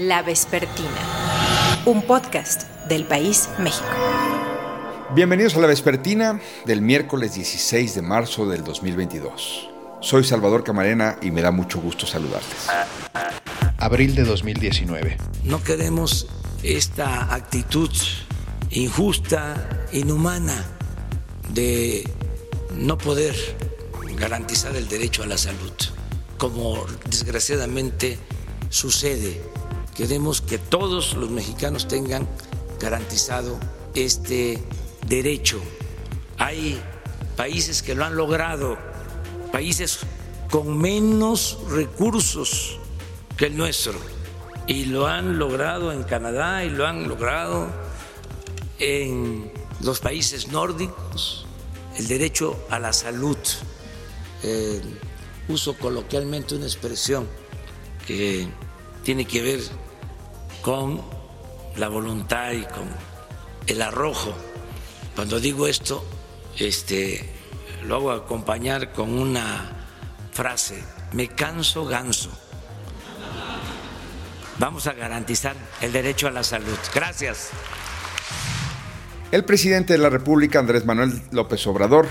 La Vespertina, un podcast del País México. Bienvenidos a La Vespertina del miércoles 16 de marzo del 2022. Soy Salvador Camarena y me da mucho gusto saludarles. Abril de 2019. No queremos esta actitud injusta, inhumana de no poder garantizar el derecho a la salud, como desgraciadamente sucede. Queremos que todos los mexicanos tengan garantizado este derecho. Hay países que lo han logrado, países con menos recursos que el nuestro, y lo han logrado en Canadá y lo han logrado en los países nórdicos, el derecho a la salud. Eh, uso coloquialmente una expresión que tiene que ver con la voluntad y con el arrojo. Cuando digo esto, este, lo hago acompañar con una frase, me canso ganso. Vamos a garantizar el derecho a la salud. Gracias. El presidente de la República, Andrés Manuel López Obrador,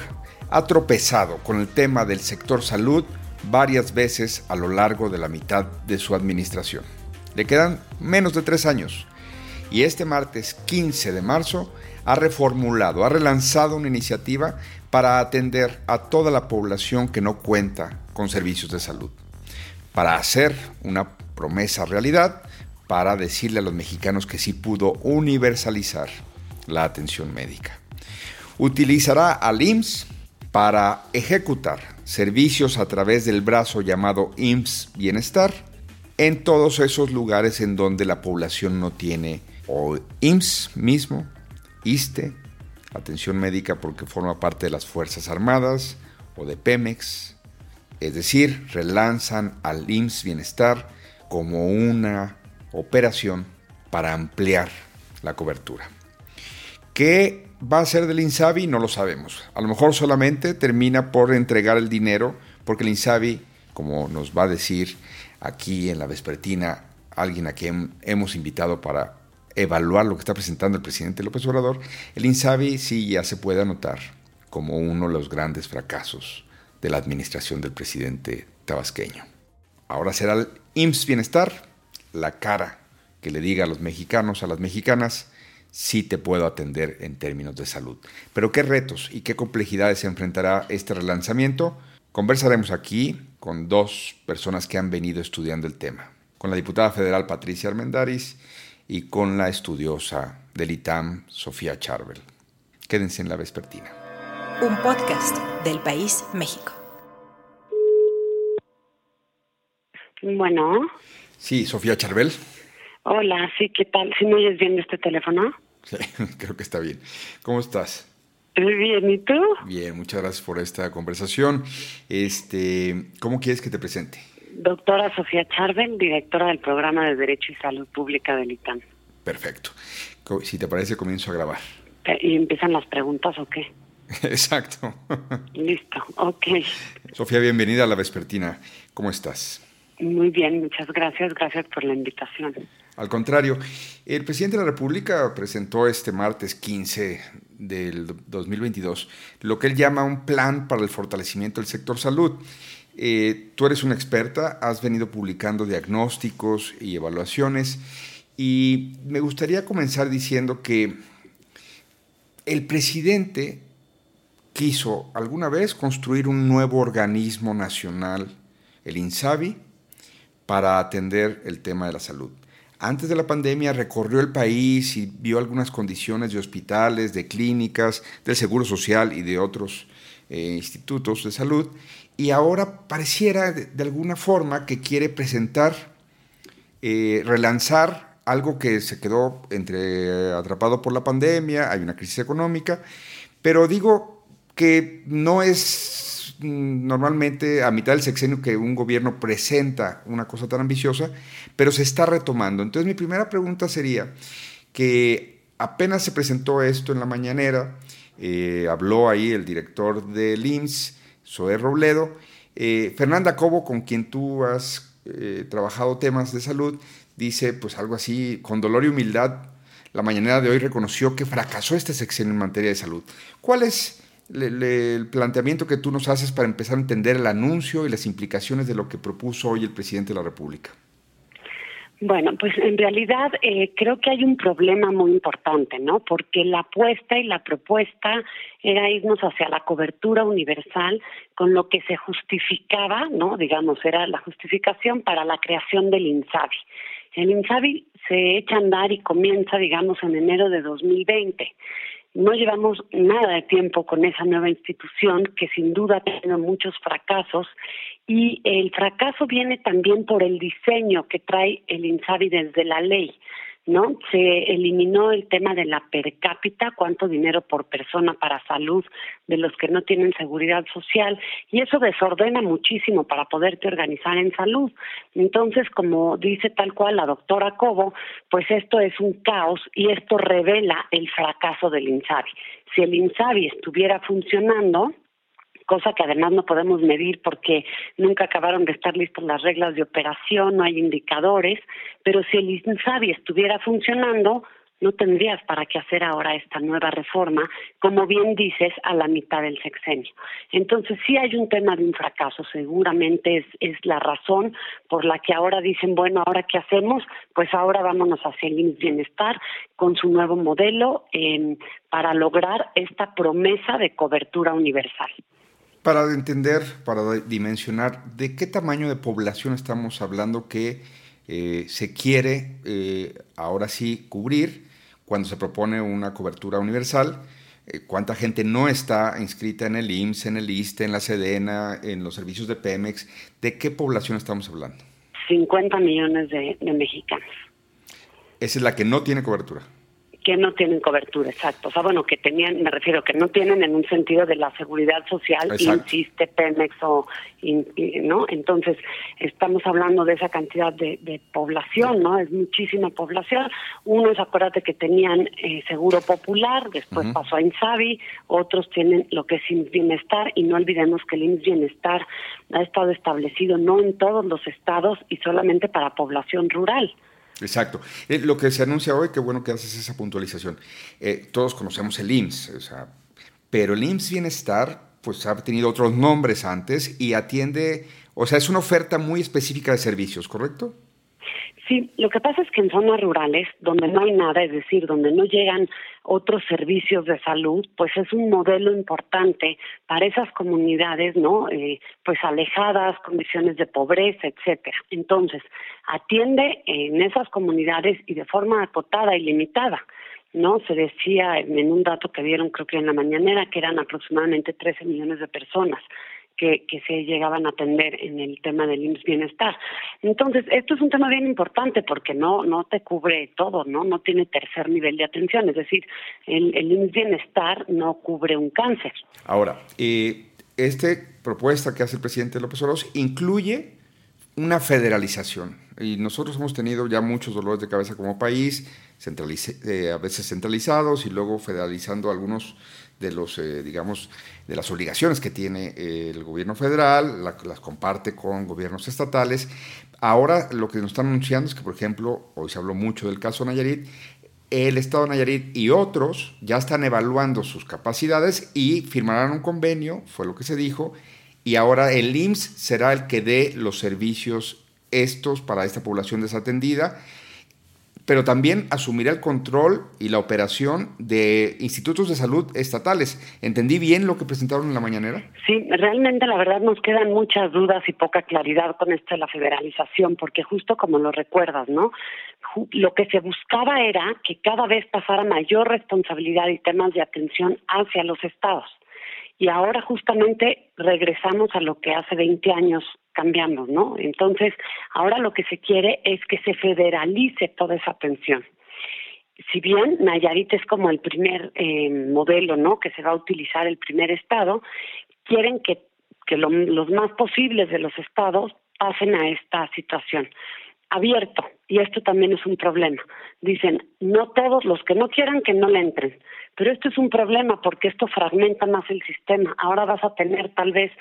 ha tropezado con el tema del sector salud varias veces a lo largo de la mitad de su administración. Le quedan menos de tres años y este martes 15 de marzo ha reformulado, ha relanzado una iniciativa para atender a toda la población que no cuenta con servicios de salud, para hacer una promesa realidad, para decirle a los mexicanos que sí pudo universalizar la atención médica. Utilizará al IMSS para ejecutar servicios a través del brazo llamado IMSS Bienestar en todos esos lugares en donde la población no tiene o IMSS mismo, ISTE, atención médica porque forma parte de las Fuerzas Armadas o de Pemex, es decir, relanzan al IMSS Bienestar como una operación para ampliar la cobertura. ¿Qué va a ser del INSABI? No lo sabemos. A lo mejor solamente termina por entregar el dinero, porque el INSABI, como nos va a decir aquí en la vespertina alguien a quien hemos invitado para evaluar lo que está presentando el presidente López Obrador, el INSABI sí ya se puede anotar como uno de los grandes fracasos de la administración del presidente tabasqueño. Ahora será el IMSS Bienestar la cara que le diga a los mexicanos, a las mexicanas, sí te puedo atender en términos de salud. Pero qué retos y qué complejidades se enfrentará este relanzamiento, conversaremos aquí con dos personas que han venido estudiando el tema, con la diputada federal Patricia Armendaris y con la estudiosa del ITAM, Sofía Charbel. Quédense en la vespertina. Un podcast del País México. Bueno. Sí, Sofía Charbel. Hola, sí, ¿qué tal? ¿Sí me oyes bien de este teléfono? Sí, creo que está bien. ¿Cómo estás? Muy bien, ¿y tú? Bien, muchas gracias por esta conversación. Este, ¿Cómo quieres que te presente? Doctora Sofía Charbel, directora del Programa de Derecho y Salud Pública del ITAN. Perfecto. Si te parece, comienzo a grabar. ¿Y empiezan las preguntas o qué? Exacto. Listo, ok. Sofía, bienvenida a la Vespertina. ¿Cómo estás? Muy bien, muchas gracias. Gracias por la invitación. Al contrario, el presidente de la República presentó este martes 15 del 2022 lo que él llama un plan para el fortalecimiento del sector salud. Eh, tú eres una experta, has venido publicando diagnósticos y evaluaciones y me gustaría comenzar diciendo que el presidente quiso alguna vez construir un nuevo organismo nacional, el INSABI, para atender el tema de la salud. Antes de la pandemia recorrió el país y vio algunas condiciones de hospitales, de clínicas, del Seguro Social y de otros eh, institutos de salud. Y ahora pareciera de, alguna forma que quiere presentar, eh, relanzar algo que se quedó entre atrapado por la pandemia, hay una crisis económica, pero digo que no es Mm, normalmente a mitad del sexenio que un gobierno presenta una cosa tan ambiciosa, pero se está retomando. Entonces mi primera pregunta sería que apenas se presentó esto en la mañanera, eh, habló ahí el director del IMSS, Zoé Robledo, eh, Fernanda Cobo, con quien tú has eh, trabajado temas de salud, dice pues algo así, con dolor y humildad, la mañanera de hoy reconoció que fracasó este sexenio en materia de salud. ¿Cuál es el planteamiento que tú nos haces para empezar a entender el anuncio y las implicaciones de lo que propuso hoy el presidente de la República? Bueno, pues en realidad eh, creo que hay un problema muy importante, ¿no? Porque la apuesta y la propuesta era irnos hacia la cobertura universal con lo que se justificaba, ¿no? Digamos, era la justificación para la creación del INSABI. El INSABI se echa a andar y comienza, digamos, en enero de 2020. No llevamos nada de tiempo con esa nueva institución que sin duda ha tenido muchos fracasos y el fracaso viene también por el diseño que trae el INSABI desde la ley. ¿No? Se eliminó el tema de la per cápita, cuánto dinero por persona para salud de los que no tienen seguridad social, y eso desordena muchísimo para poderte organizar en salud. Entonces, como dice tal cual la doctora Cobo, pues esto es un caos y esto revela el fracaso del INSABI. Si el INSABI estuviera funcionando, cosa que además no podemos medir porque nunca acabaron de estar listas las reglas de operación, no hay indicadores, pero si el INSABI estuviera funcionando, no tendrías para qué hacer ahora esta nueva reforma, como bien dices, a la mitad del sexenio. Entonces, sí hay un tema de un fracaso, seguramente es, es la razón por la que ahora dicen, bueno, ¿ahora qué hacemos? Pues ahora vámonos hacia el bienestar con su nuevo modelo eh, para lograr esta promesa de cobertura universal para entender, para dimensionar de qué tamaño de población estamos hablando que eh, se quiere eh, ahora sí cubrir cuando se propone una cobertura universal, eh, cuánta gente no está inscrita en el IMSS, en el ISTE, en la SEDENA, en los servicios de Pemex, ¿de qué población estamos hablando? 50 millones de mexicanos. Esa es la que no tiene cobertura que no tienen cobertura, exacto. O sea, bueno, que tenían, me refiero, que no tienen en un sentido de la seguridad social, insiste Pemex o, ¿no? Entonces, estamos hablando de esa cantidad de, población, ¿no? Es muchísima población. Unos, acuérdate que tenían eh, seguro popular, después pasó a Insabi, otros tienen lo que es IMSS Bienestar, y no olvidemos que el IMSS Bienestar ha estado establecido no en todos los estados y solamente para población rural. Exacto. Eh, lo que se anuncia hoy, qué bueno que haces esa puntualización. Eh, todos conocemos el IMSS, o sea, pero el IMSS Bienestar pues ha tenido otros nombres antes y atiende, o sea, es una oferta muy específica de servicios, ¿correcto? Sí, lo que pasa es que en zonas rurales, donde no hay nada, es decir, donde no llegan otros servicios de salud, pues es un modelo importante para esas comunidades, ¿no? Eh, pues alejadas, condiciones de pobreza, etcétera. Entonces, atiende en esas comunidades y de forma acotada y limitada. ¿no? Se decía en un dato que dieron creo que en la mañanera que eran aproximadamente 13 millones de personas que, se llegaban a atender en el tema del IMSS Bienestar. Entonces, esto es un tema bien importante porque no, no te cubre todo, ¿no? No tiene tercer nivel de atención, es decir, el, el IMSS Bienestar no cubre un cáncer. Ahora, eh, esta propuesta que hace el presidente López Obrador incluye una federalización. Y nosotros hemos tenido ya muchos dolores de cabeza como país, eh, a veces centralizados y luego federalizando algunos de los, eh, digamos, de las obligaciones que tiene eh, el gobierno federal, las comparte con gobiernos estatales. Ahora lo que nos están anunciando es que, por ejemplo, hoy se habló mucho del caso Nayarit, el Estado de Nayarit y otros ya están evaluando sus capacidades y firmarán un convenio, fue lo que se dijo, y ahora el IMSS será el que dé los servicios estos para esta población desatendida pero también asumirá el control y la operación de institutos de salud estatales. ¿Entendí bien lo que presentaron en la mañanera? Sí, realmente la verdad nos quedan muchas dudas y poca claridad con esto de la federalización, porque justo como lo recuerdas, ¿no? Lo que se buscaba era que cada vez pasara mayor responsabilidad y temas de atención hacia los estados. Y ahora justamente regresamos a lo que hace 20 años cambiamos, ¿no? Entonces, ahora lo que se quiere es que se federalice toda esa atención. Si bien Nayarit es como el primer eh, modelo, ¿no? Que se va a utilizar el primer estado, quieren que, que los más posibles de los estados pasen a esta situación abierto y esto también es un problema. Dicen, no todos los que no quieran que no le entren, pero esto es un problema porque esto fragmenta más el sistema. Ahora vas a tener tal vez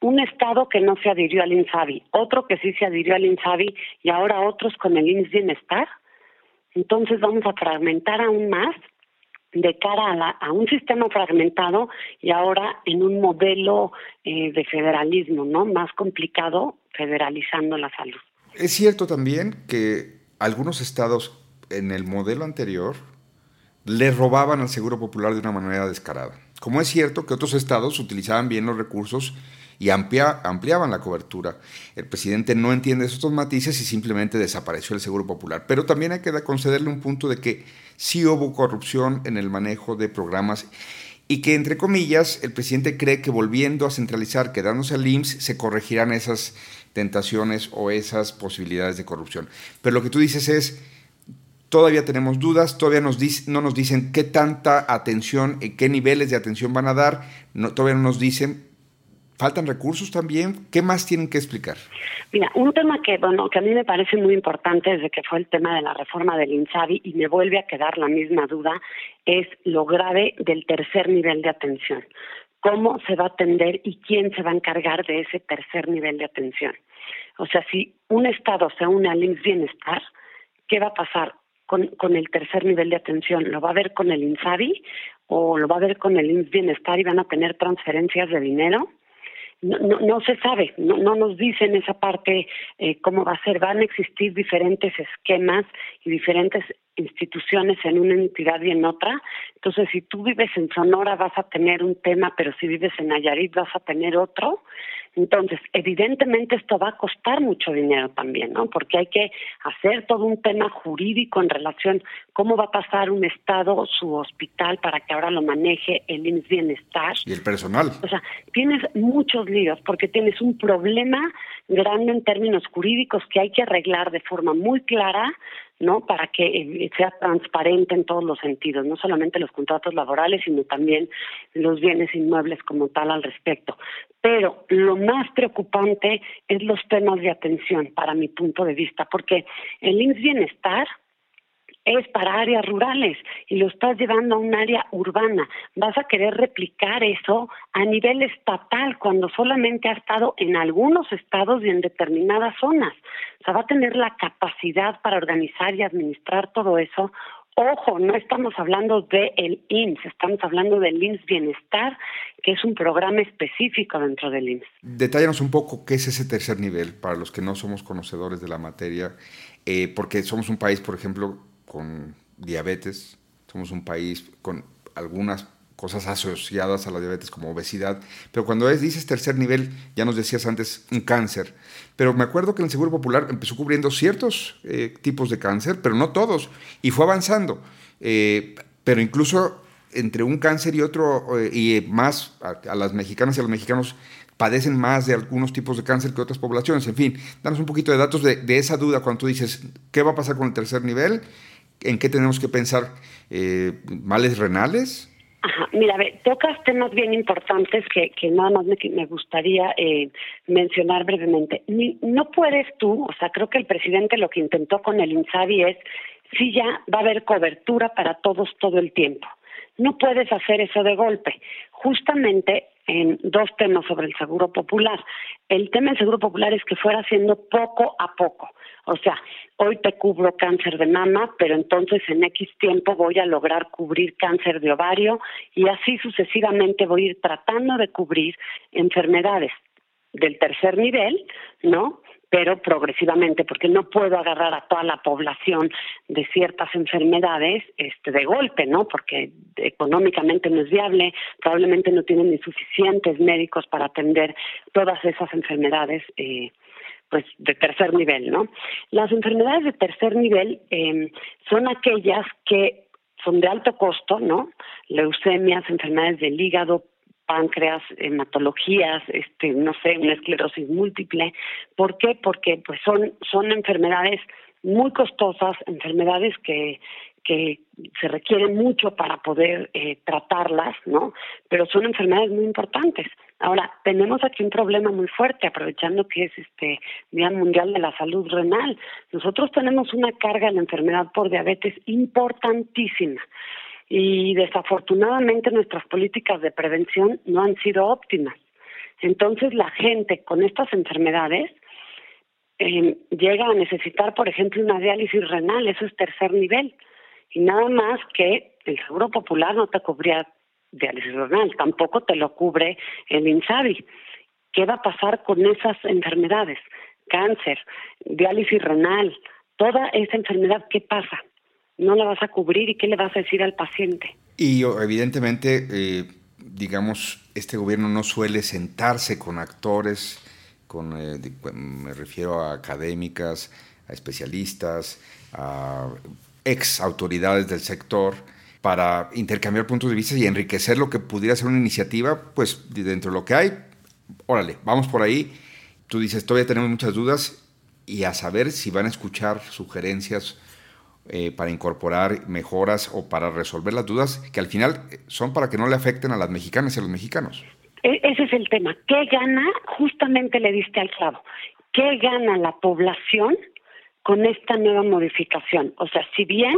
un estado que no se adhirió al INSABI, otro que sí se adhirió al INSABI y ahora otros con el INS Bienestar. Entonces vamos a fragmentar aún más de cara a, a un sistema fragmentado y ahora en un modelo eh, de federalismo, ¿no? Más complicado, federalizando la salud. Es cierto también que algunos estados en el modelo anterior le robaban al Seguro Popular de una manera descarada. Como es cierto que otros estados utilizaban bien los recursos y ampliaban la cobertura. El presidente no entiende estos matices y simplemente desapareció el Seguro Popular. Pero también hay que concederle un punto de que sí hubo corrupción en el manejo de programas y que, entre comillas, el presidente cree que volviendo a centralizar, quedándose al IMSS, se corregirán esas tentaciones o esas posibilidades de corrupción. Pero lo que tú dices es, todavía tenemos dudas, todavía no nos dicen qué tanta atención, qué niveles de atención van a dar, todavía no nos dicen, ¿Faltan recursos también? ¿Qué más tienen que explicar? Mira, un tema que, bueno, que a mí me parece muy importante desde que fue el tema de la reforma del INSABI y me vuelve a quedar la misma duda, es lo grave del tercer nivel de atención. ¿Cómo se va a atender y quién se va a encargar de ese tercer nivel de atención? O sea, si un Estado se une al INS Bienestar, ¿qué va a pasar con, con el tercer nivel de atención? ¿Lo va a ver con el INSABI o lo va a ver con el INS Bienestar y van a tener transferencias de dinero? No, no, se sabe, no, no nos dicen esa parte eh, cómo va a ser. Van a existir diferentes esquemas y diferentes instituciones en una entidad y en otra. Entonces, si tú vives en Sonora vas a tener un tema, pero si vives en Nayarit vas a tener otro. Entonces, evidentemente esto va a costar mucho dinero también, ¿no? Porque hay que hacer todo un tema jurídico en relación cómo va a pasar un estado su hospital para que ahora lo maneje el IMSS Bienestar. Y el personal. O sea, tienes muchos líos porque tienes un problema grande en términos jurídicos que hay que arreglar de forma muy clara ¿no? Para que eh, sea transparente en todos los sentidos, no solamente los contratos laborales, sino también los bienes inmuebles como tal al respecto. Pero lo más preocupante es los temas de atención, para mi punto de vista, porque el IMSS Bienestar, es para áreas rurales y lo estás llevando a un área urbana. Vas a querer replicar eso a nivel estatal cuando solamente ha estado en algunos estados y en determinadas zonas. O sea, va a tener la capacidad para organizar y administrar todo eso. Ojo, no estamos hablando del el IMSS, estamos hablando del IMSS Bienestar, que es un programa específico dentro del IMSS. Detállanos un poco qué es ese tercer nivel para los que no somos conocedores de la materia, eh, porque somos un país, por ejemplo, con diabetes, somos un país con algunas cosas asociadas a la diabetes como obesidad, pero cuando es, dices tercer nivel, ya nos decías antes, un cáncer, pero me acuerdo que el Seguro Popular empezó cubriendo ciertos eh, tipos de cáncer, pero no todos, y fue avanzando, eh, pero incluso entre un cáncer y otro, eh, y más a, las mexicanas y a los mexicanos padecen más de algunos tipos de cáncer que otras poblaciones. En fin, danos un poquito de datos de esa duda cuando tú dices, ¿qué va a pasar con el tercer nivel? ¿En qué tenemos que pensar? Eh, ¿Males renales? Ajá, mira, tocas temas bien importantes que, nada más me, me gustaría eh, mencionar brevemente. no puedes tú, o sea, creo que el presidente lo que intentó con el INSABI es, si ya va a haber cobertura para todos todo el tiempo. No puedes hacer eso de golpe. Justamente en dos temas sobre el seguro popular. El tema del seguro popular es que fuera haciendo poco a poco. O sea, hoy te cubro cáncer de mama, pero entonces en X tiempo voy a lograr cubrir cáncer de ovario y así sucesivamente voy a ir tratando de cubrir enfermedades del tercer nivel, ¿no? pero progresivamente, porque no puedo agarrar a toda la población de ciertas enfermedades este, de golpe, ¿no? Porque económicamente no es viable, probablemente no tienen ni suficientes médicos para atender todas esas enfermedades. Eh, pues de tercer nivel, ¿no? Las enfermedades de tercer nivel eh, son aquellas que son de alto costo, ¿no? Leucemias, enfermedades del hígado, páncreas, hematologías, este, no sé, una esclerosis múltiple. ¿Por qué? Porque pues son, son enfermedades muy costosas, enfermedades que, que se requieren mucho para poder eh, tratarlas, ¿no? Pero son enfermedades muy importantes. Ahora, tenemos aquí un problema muy fuerte, aprovechando que es este Día Mundial de la Salud Renal. Nosotros tenemos una carga de la enfermedad por diabetes importantísima y desafortunadamente nuestras políticas de prevención no han sido óptimas. Entonces la gente con estas enfermedades eh, llega a necesitar, por ejemplo, una diálisis renal, eso es tercer nivel. Y nada más que el Seguro Popular no te cubría diálisis renal, tampoco te lo cubre el INSABI. ¿Qué va a pasar con esas enfermedades? Cáncer, diálisis renal, toda esa enfermedad, ¿qué pasa? No la vas a cubrir y qué le vas a decir al paciente. Y evidentemente, eh, digamos, este gobierno no suele sentarse con actores, con, eh, me refiero a académicas, a especialistas, a ex autoridades del sector, para intercambiar puntos de vista y enriquecer lo que pudiera ser una iniciativa, pues dentro de lo que hay, órale, vamos por ahí. Tú dices, todavía tenemos muchas dudas y a saber si van a escuchar sugerencias eh, para incorporar mejoras o para resolver las dudas que al final son para que no le afecten a las mexicanas y a los mexicanos. E, ese es el tema. ¿Qué gana? Justamente le diste al clavo. ¿Qué gana la población con esta nueva modificación? O sea, si bien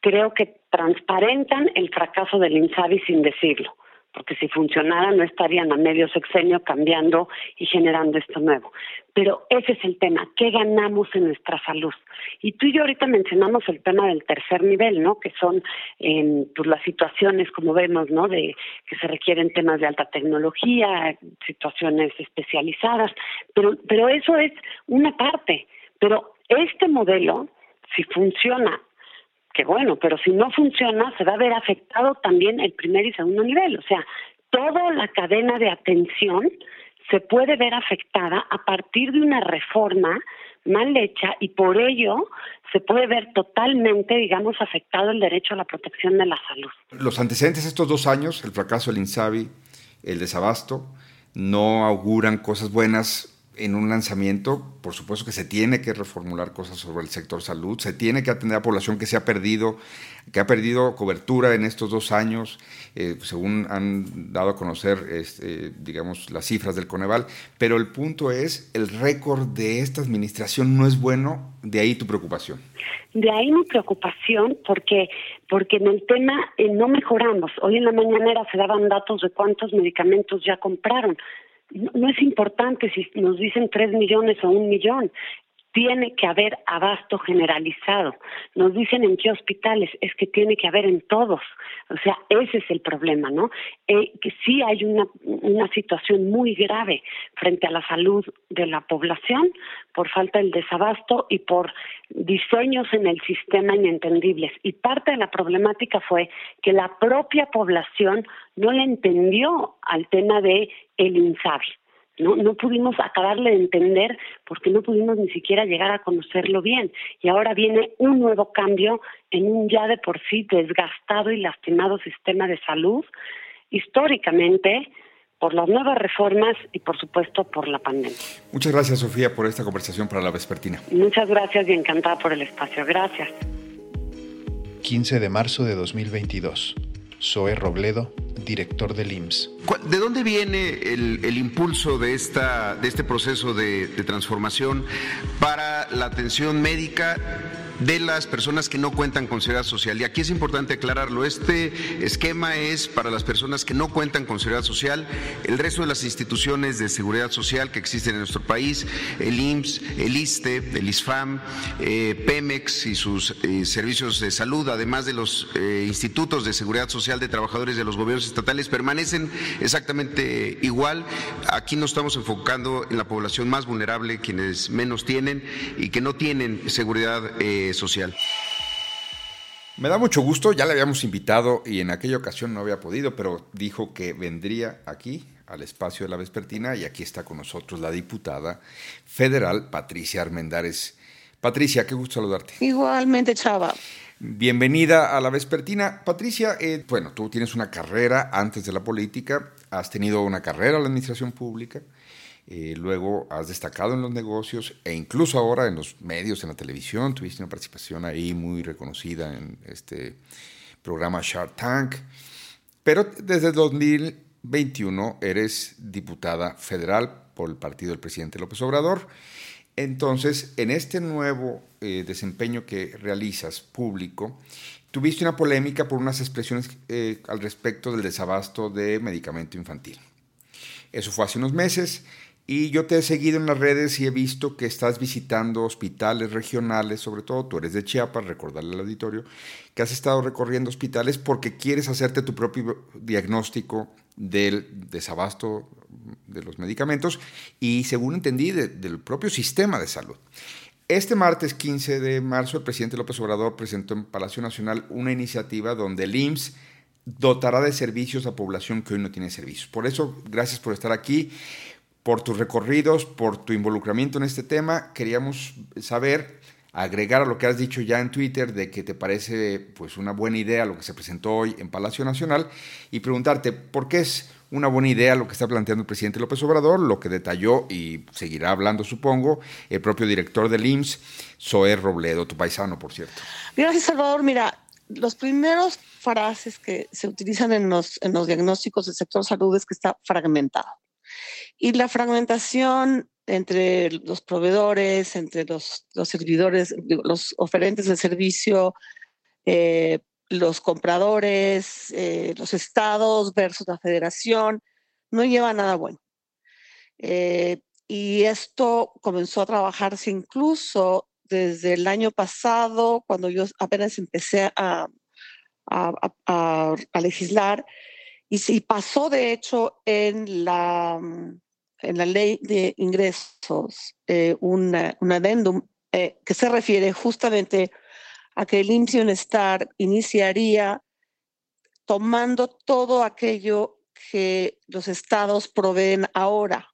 creo que transparentan el fracaso del INSABI sin decirlo, porque si funcionara no estarían a medio sexenio cambiando y generando esto nuevo. Pero ese es el tema, ¿qué ganamos en nuestra salud? Y tú y yo ahorita mencionamos el tema del tercer nivel, ¿no? Que son eh, pues las situaciones, como vemos, ¿no? De que se requieren temas de alta tecnología, situaciones especializadas, pero, pero eso es una parte. Pero este modelo, si funciona que bueno, pero si no funciona, se va a ver afectado también el primer y segundo nivel. O sea, toda la cadena de atención se puede ver afectada a partir de una reforma mal hecha y por ello se puede ver totalmente, digamos, afectado el derecho a la protección de la salud. Los antecedentes de estos dos años, el fracaso del INSABI, el desabasto, no auguran cosas buenas en un lanzamiento, por supuesto que se tiene que reformular cosas sobre el sector salud, se tiene que atender a la población que se ha perdido, que ha perdido cobertura en estos dos años, eh, según han dado a conocer, este, digamos, las cifras del Coneval. Pero el punto es, el récord de esta administración no es bueno, de ahí tu preocupación. De ahí mi preocupación, porque porque en el tema eh, no mejoramos. Hoy en la mañanera se daban datos de cuántos medicamentos ya compraron no, es importante si nos dicen tres millones o un millón tiene que haber abasto generalizado. Nos dicen en qué hospitales, es que tiene que haber en todos. O sea, ese es el problema, ¿no? Eh, que sí hay una, situación muy grave frente a la salud de la población por falta del desabasto y por diseños en el sistema inentendibles. Y parte de la problemática fue que la propia población no le entendió al tema de el INSABI. No, no pudimos acabarle de entender porque no pudimos ni siquiera llegar a conocerlo bien. Y ahora viene un nuevo cambio en un ya de por sí desgastado y lastimado sistema de salud, históricamente por las nuevas reformas y por supuesto por la pandemia. Muchas gracias Sofía por esta conversación para la vespertina. Muchas gracias y encantada por el espacio. Gracias. 15 de marzo de 2022. Zoe Robledo, director del IMSS. ¿De dónde viene el, impulso de, esta, de este proceso de transformación para la atención médica de las personas que no cuentan con seguridad social. Y aquí es importante aclararlo. Este esquema es para las personas que no cuentan con seguridad social. El resto de las instituciones de seguridad social que existen en nuestro país, el IMSS, el ISTE, el ISFAM, eh, Pemex y sus eh, servicios de salud, además de los eh, institutos de seguridad social de trabajadores de los gobiernos estatales, permanecen exactamente igual. Aquí nos estamos enfocando en la población más vulnerable, quienes menos tienen y que no tienen seguridad. Me da mucho gusto, ya le habíamos invitado y en aquella ocasión no había podido, pero dijo que vendría aquí al espacio de la vespertina y aquí está con nosotros la diputada federal Patricia Armendares. Patricia, qué gusto saludarte. Igualmente, Chava. Bienvenida a la vespertina. Patricia, eh, bueno, tú tienes una carrera antes de la política, has tenido una carrera en la administración pública, eh, luego has destacado en los negocios e incluso ahora en los medios, en la televisión, tuviste una participación ahí muy reconocida en este programa Shark Tank. Pero desde 2021 eres diputada federal por el partido del presidente López Obrador. Entonces, en este nuevo eh, desempeño que realizas público, tuviste una polémica por unas expresiones eh, al respecto del desabasto de medicamento infantil. Eso fue hace unos meses. Y yo te he seguido en las redes y he visto que estás visitando hospitales regionales, sobre todo tú eres de Chiapas, recordarle al auditorio, que has estado recorriendo hospitales porque quieres hacerte tu propio diagnóstico del desabasto de los medicamentos y, según entendí, del propio sistema de salud. Este martes 15 de marzo, el presidente López Obrador presentó en Palacio Nacional una iniciativa donde el IMSS dotará de servicios a población que hoy no tiene servicios. Por eso, gracias por estar aquí por tus recorridos, por tu involucramiento en este tema. Queríamos saber, agregar a lo que has dicho ya en Twitter, de que te parece pues, una buena idea lo que se presentó hoy en Palacio Nacional y preguntarte por qué es una buena idea lo que está planteando el presidente López Obrador, lo que detalló y seguirá hablando, supongo, el propio director del IMSS, Zoé Robledo, tu paisano, por cierto. Gracias, Salvador. Mira, los primeros frases que se utilizan en los, en los diagnósticos del sector salud es que está fragmentado. Y la fragmentación entre los proveedores, entre los, los servidores, los oferentes del servicio, eh, los compradores, eh, los estados versus la federación, no lleva nada bueno. Eh, y esto comenzó a trabajarse incluso desde el año pasado, cuando yo apenas empecé a, a, a legislar, y, y pasó de hecho en la en la ley de ingresos eh, un adendum eh, que se refiere justamente a que el IMSS Bienestar iniciaría tomando todo aquello que los estados proveen ahora.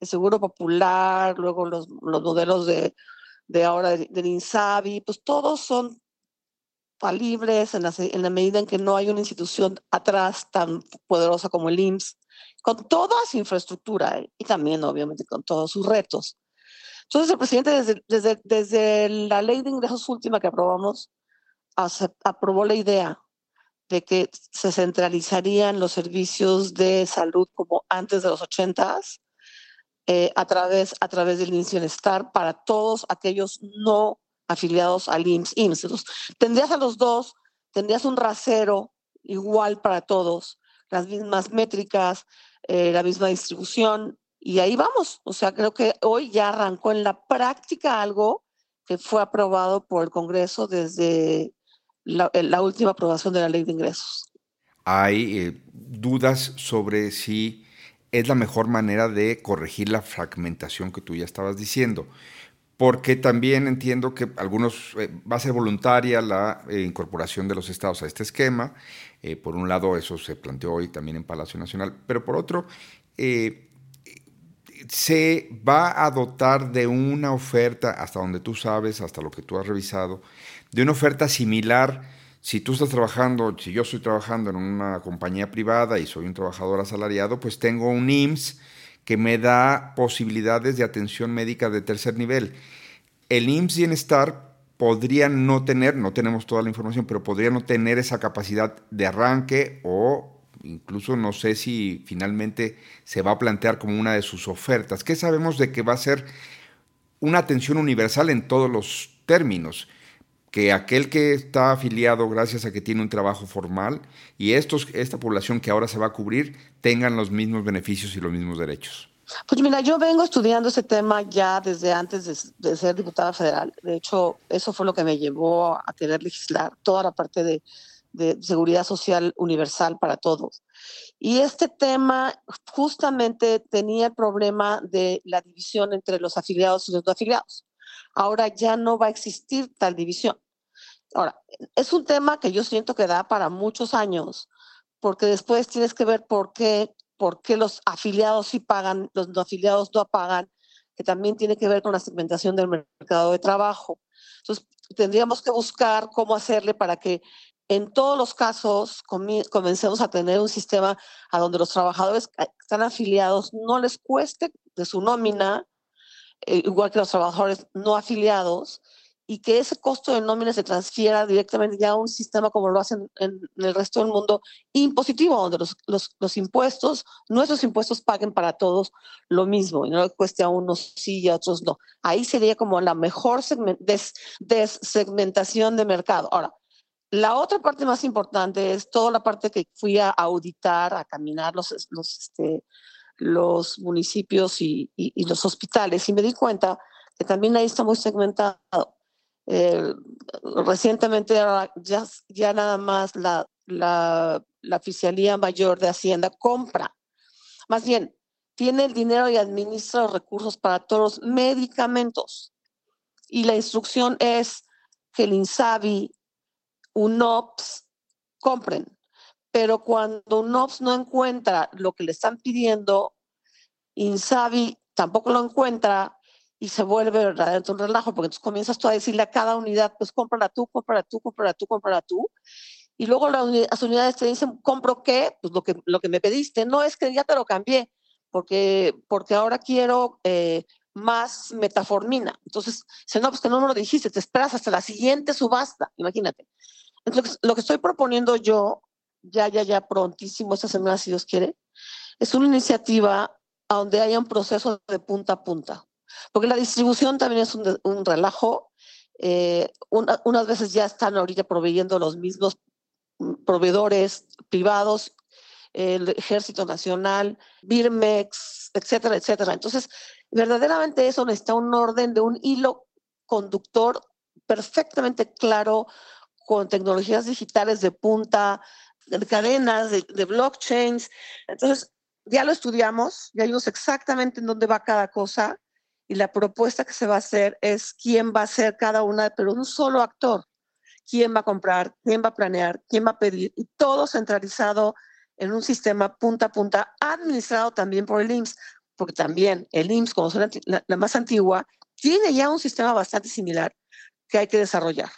El Seguro Popular, luego los, los modelos de, de ahora del INSABI, pues todos son libres en la, en la medida en que no hay una institución atrás tan poderosa como el IMSS con toda su infraestructura ¿eh? y también obviamente con todos sus retos. Entonces el presidente desde, desde, desde la ley de ingresos última que aprobamos, aprobó la idea de que se centralizarían los servicios de salud como antes de los ochentas eh, a, través, a través del Bienestar para todos aquellos no afiliados al IMSS. IMSS. Tendrías a los dos, tendrías un rasero igual para todos, las mismas métricas, eh, la misma distribución y ahí vamos. O sea, creo que hoy ya arrancó en la práctica algo que fue aprobado por el Congreso desde la, la última aprobación de la ley de ingresos. Hay eh, dudas sobre si es la mejor manera de corregir la fragmentación que tú ya estabas diciendo porque también entiendo que algunos eh, va a ser voluntaria la incorporación de los estados a este esquema. Eh, por un lado, eso se planteó hoy también en Palacio Nacional, pero por otro, eh, se va a dotar de una oferta, hasta donde tú sabes, hasta lo que tú has revisado, de una oferta similar. Si tú estás trabajando, si yo estoy trabajando en una compañía privada y soy un trabajador asalariado, pues tengo un IMSS que me da posibilidades de atención médica de tercer nivel. El IMSS Bienestar podría no tener, no tenemos toda la información, pero podría no tener esa capacidad de arranque o incluso no sé si finalmente se va a plantear como una de sus ofertas. ¿Qué sabemos de que va a ser una atención universal en todos los términos? Que aquel que está afiliado gracias a que tiene un trabajo formal y estos, esta población que ahora se va a cubrir tengan los mismos beneficios y los mismos derechos. Pues mira, yo vengo estudiando ese tema ya desde antes de, ser diputada federal. De hecho, eso fue lo que me llevó a querer legislar toda la parte de, de seguridad social universal para todos. Y este tema justamente tenía el problema de la división entre los afiliados y los no afiliados. Ahora ya no va a existir tal división. Ahora, es un tema que yo siento que da para muchos años, porque después tienes que ver por qué por qué los afiliados sí pagan, los no afiliados no pagan, que también tiene que ver con la segmentación del mercado de trabajo. Entonces, tendríamos que buscar cómo hacerle para que en todos los casos comencemos a tener un sistema a donde los trabajadores que están afiliados no les cueste de su nómina, eh, igual que los trabajadores no afiliados, y que ese costo de nómina se transfiera directamente ya a un sistema como lo hacen en, el resto del mundo, impositivo, donde los, los, los, impuestos, nuestros impuestos paguen para todos lo mismo, y no le cueste a unos sí y a otros no. Ahí sería como la mejor segmentación de mercado. Ahora, la otra parte más importante es toda la parte que fui a auditar, a caminar los, los, este, los municipios y, los hospitales y me di cuenta que también ahí está muy segmentado. Eh, recientemente ya, ya nada más la, la, Mayor de Hacienda compra, más bien, tiene el dinero y administra los recursos para todos los medicamentos. Y la instrucción es que el INSABI, UNOPS, compren. Pero cuando UNOPS no encuentra lo que le están pidiendo, INSABI tampoco lo encuentra y se vuelve verdaderamente un relajo, porque entonces comienzas tú a decirle a cada unidad, pues cómprala tú, cómprala tú, cómprala tú, cómprala tú. Y luego las unidades te dicen, ¿compro qué? Pues lo que, lo que me pediste. No es que ya te lo cambié, porque, porque ahora quiero eh, más metaformina. Entonces, dice, no, pues que no me lo dijiste, te esperas hasta la siguiente subasta, imagínate. Entonces, lo que estoy proponiendo yo, ya, ya, ya prontísimo, esta semana, si Dios quiere, es una iniciativa donde haya un proceso de punta a punta. Porque la distribución también es un, un relajo. Eh, unas veces ya están ahorita proveyendo los mismos proveedores privados, el Ejército Nacional, Birmex, etcétera, etcétera. Entonces, verdaderamente eso necesita un orden de un hilo conductor perfectamente claro, con tecnologías digitales de punta, de cadenas, de, de blockchains. Entonces, ya lo estudiamos, ya vimos exactamente en dónde va cada cosa y la propuesta que se va a hacer es quién va a ser cada una, pero un solo actor quién va a comprar, quién va a planear, quién va a pedir, y todo centralizado en un sistema punta a punta, administrado también por el IMSS, porque también el IMSS, como es la, más antigua, tiene ya un sistema bastante similar que hay que desarrollar.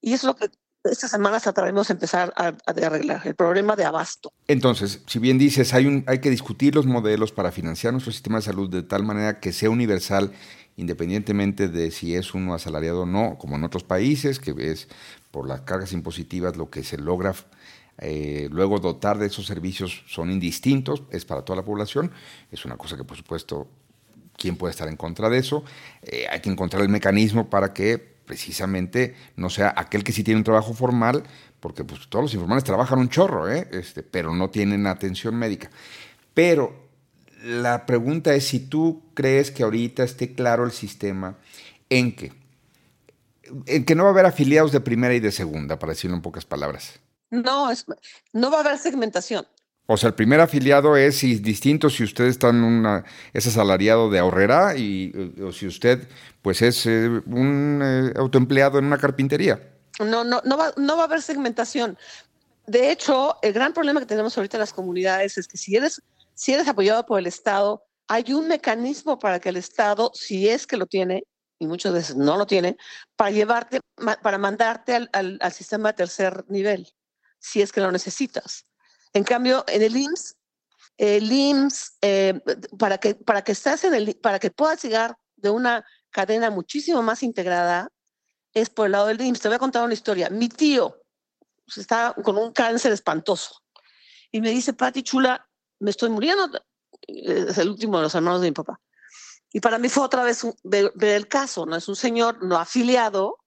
Y es lo que estas semanas trataremos de empezar a, arreglar, el problema de abasto. Entonces, si bien dices, hay, hay que discutir los modelos para financiar nuestro sistema de salud de tal manera que sea universal, independientemente de si es uno asalariado o no, como en otros países, que es por las cargas impositivas lo que se logra eh, luego dotar de esos servicios son indistintos, es para toda la población, es una cosa que por supuesto, ¿quién puede estar en contra de eso? Eh, hay que encontrar el mecanismo para que precisamente no sea aquel que sí tiene un trabajo formal, porque pues, todos los informales trabajan un chorro, ¿eh? este, pero no tienen atención médica. Pero la pregunta es si tú crees que ahorita esté claro el sistema en que en que no va a haber afiliados de primera y de segunda, para decirlo en pocas palabras. No, es, no va a haber segmentación. O sea, el primer afiliado es distinto si usted está en una, es asalariado de ahorrera y, o si usted pues es eh, un eh, autoempleado en una carpintería. No, no, no va, no va a haber segmentación. De hecho, el gran problema que tenemos ahorita en las comunidades es que si eres, si eres apoyado por el Estado, hay un mecanismo para que el Estado, si es que lo tiene, y muchas veces no lo tiene, para llevarte, para mandarte al, al, sistema de tercer nivel, si es que lo necesitas. En cambio, en el IMSS, el IMSS, eh, para, que, para, que estás en el, para que puedas llegar de una cadena muchísimo más integrada, es por el lado del IMSS. Te voy a contar una historia. Mi tío pues, está con un cáncer espantoso y me dice, Pati Chula, me estoy muriendo. Es el último de los hermanos de mi papá. Y para mí fue otra vez ver, el caso, ¿no? Es un señor no afiliado,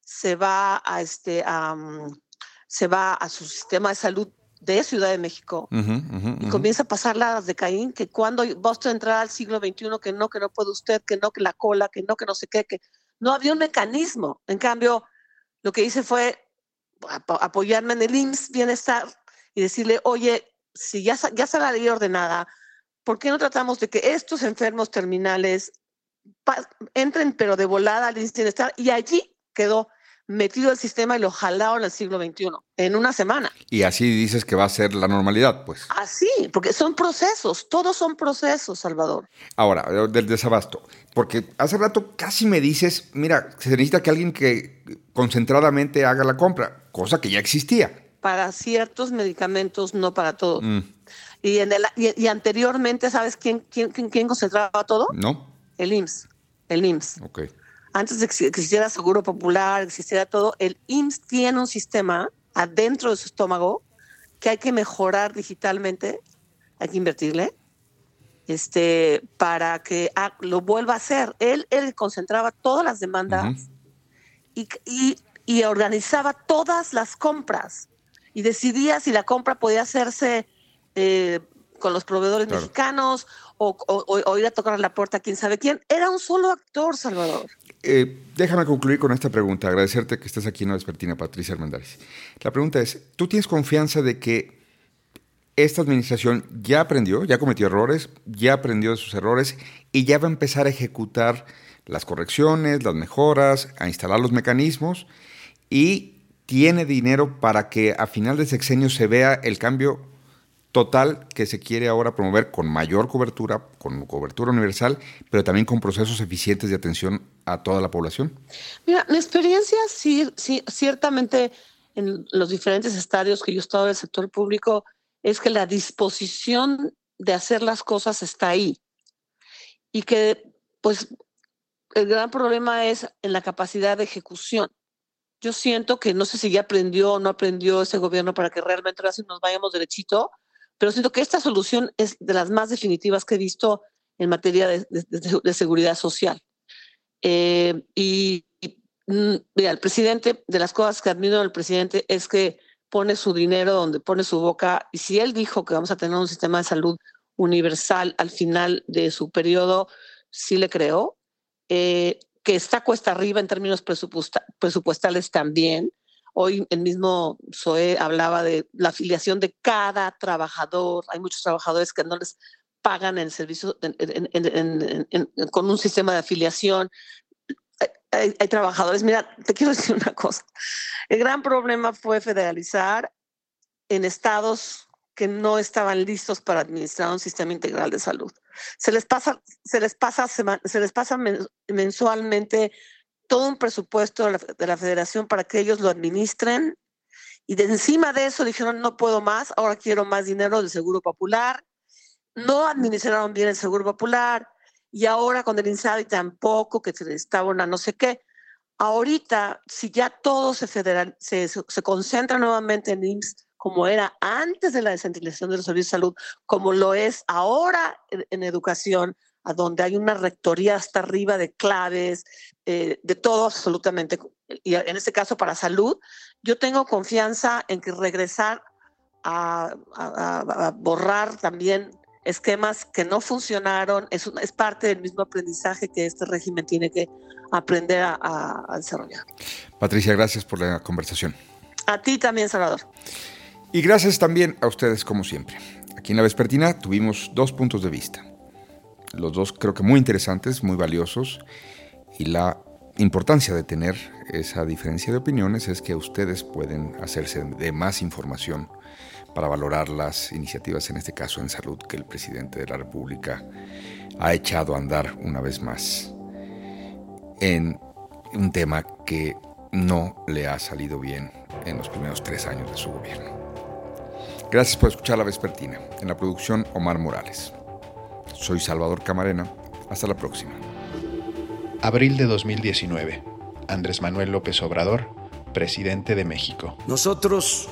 se va a este, se va a su sistema de salud de Ciudad de México y comienza a pasar las de Caín, que cuando va usted a entrar al siglo XXI, que no, que no puede usted, que no, que la cola, que no, que no sé qué, que no había un mecanismo. En cambio, lo que hice fue apoyarme en el IMSS Bienestar y decirle, oye, si ya, ya está la ley ordenada, ¿por qué no tratamos de que estos enfermos terminales entren pero de volada al bienestar? Y allí quedó metido el sistema y lo jalaron al siglo XXI en una semana. Y así dices que va a ser la normalidad, pues. Así, porque son procesos, todos son procesos, Salvador. Ahora, del desabasto, porque hace rato casi me dices, mira, se necesita que alguien que concentradamente haga la compra, cosa que ya existía. Para ciertos medicamentos, no para todos. Mm. Y, en el, y, anteriormente, ¿sabes quién, quién, quién, concentraba todo? No. El IMSS. El IMSS. Ok. Antes de que existiera Seguro Popular, existiera todo, el IMSS tiene un sistema adentro de su estómago que hay que mejorar digitalmente, hay que invertirle, este, para que lo vuelva a hacer. Él, él concentraba todas las demandas y, y, y organizaba todas las compras y decidía si la compra podía hacerse eh, con los proveedores mexicanos o, ir a tocar la puerta a quién sabe quién. Era un solo actor, Salvador. Eh, déjame concluir con esta pregunta. Agradecerte que estés aquí en la despertina, Patricia Armendáriz. La pregunta es, ¿tú tienes confianza de que esta administración ya aprendió, ya cometió errores, ya aprendió de sus errores y ya va a empezar a ejecutar las correcciones, las mejoras, a instalar los mecanismos y tiene dinero para que a final de sexenio se vea el cambio total que se quiere ahora promover con mayor cobertura, con cobertura universal, pero también con procesos eficientes de atención a toda la población? Mira, mi experiencia sí, sí, ciertamente en los diferentes estadios que yo he estado del sector público es que la disposición de hacer las cosas está ahí y que pues el gran problema es en la capacidad de ejecución. Yo siento que no sé si ya aprendió o no aprendió ese gobierno para que realmente ahora nos vayamos derechito pero siento que esta solución es de las más definitivas que he visto en materia de, seguridad social. Eh, y, mm, mira, el presidente, de las cosas que admiro del presidente es que pone su dinero donde pone su boca. Y si él dijo que vamos a tener un sistema de salud universal al final de su periodo, sí le creo. Eh, que está cuesta arriba en términos presupuestales también. Hoy el mismo SOE hablaba de la afiliación de cada trabajador. Hay muchos trabajadores que no les pagan el servicio con un sistema de afiliación. Hay, hay, trabajadores, mira, te quiero decir una cosa. El gran problema fue federalizar en estados que no estaban listos para administrar un sistema integral de salud. Se les pasa, se les pasa, se les pasa mensualmente todo un presupuesto de la, federación para que ellos lo administren. Y de encima de eso dijeron, no puedo más, ahora quiero más dinero del Seguro Popular. No administraron bien el Seguro Popular. Y ahora con el INSABI tampoco, que se estaba una no sé qué. Ahorita, si ya todo se, federal, se, se concentra nuevamente en IMSS, como era antes de la descentralización de los servicios de salud, como lo es ahora en educación, a donde hay una rectoría hasta arriba de claves, eh, de todo absolutamente, y en este caso para salud, yo tengo confianza en que regresar a, borrar también esquemas que no funcionaron es, es parte del mismo aprendizaje que este régimen tiene que aprender a, a desarrollar. Patricia, gracias por la conversación. A ti también, Salvador. Y gracias también a ustedes, como siempre. Aquí en La Vespertina tuvimos dos puntos de vista los dos creo que muy interesantes, muy valiosos, y la importancia de tener esa diferencia de opiniones es que ustedes pueden hacerse de más información para valorar las iniciativas, en este caso en salud, que el presidente de la República ha echado a andar una vez más en un tema que no le ha salido bien en los primeros tres años de su gobierno. Gracias por escuchar La Vespertina. En la producción, Omar Morales. Soy Salvador Camarena. Hasta la próxima. Abril de 2019. Andrés Manuel López Obrador, presidente de México. Nosotros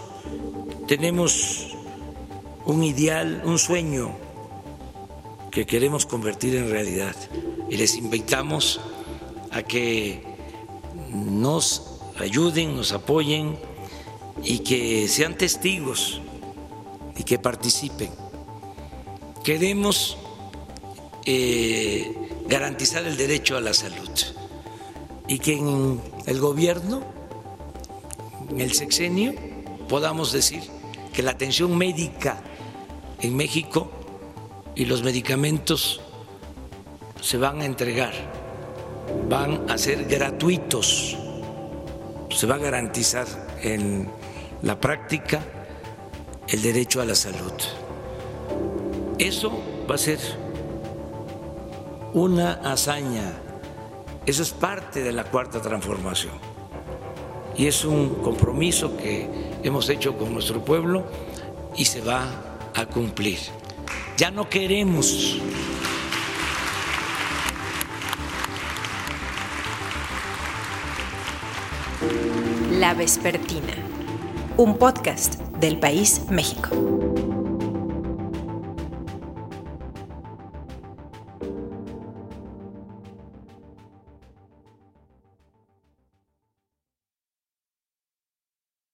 tenemos un ideal, un sueño que queremos convertir en realidad y les invitamos a que nos ayuden, nos apoyen y que sean testigos y que participen. Queremos eh, garantizar el derecho a la salud y que en el gobierno, en el sexenio, podamos decir que la atención médica en México y los medicamentos se van a entregar, van a ser gratuitos, se va a garantizar en la práctica el derecho a la salud. Eso va a ser una hazaña. Eso es parte de la cuarta transformación. Y es un compromiso que hemos hecho con nuestro pueblo y se va a cumplir. Ya no queremos La Vespertina, un podcast del País México.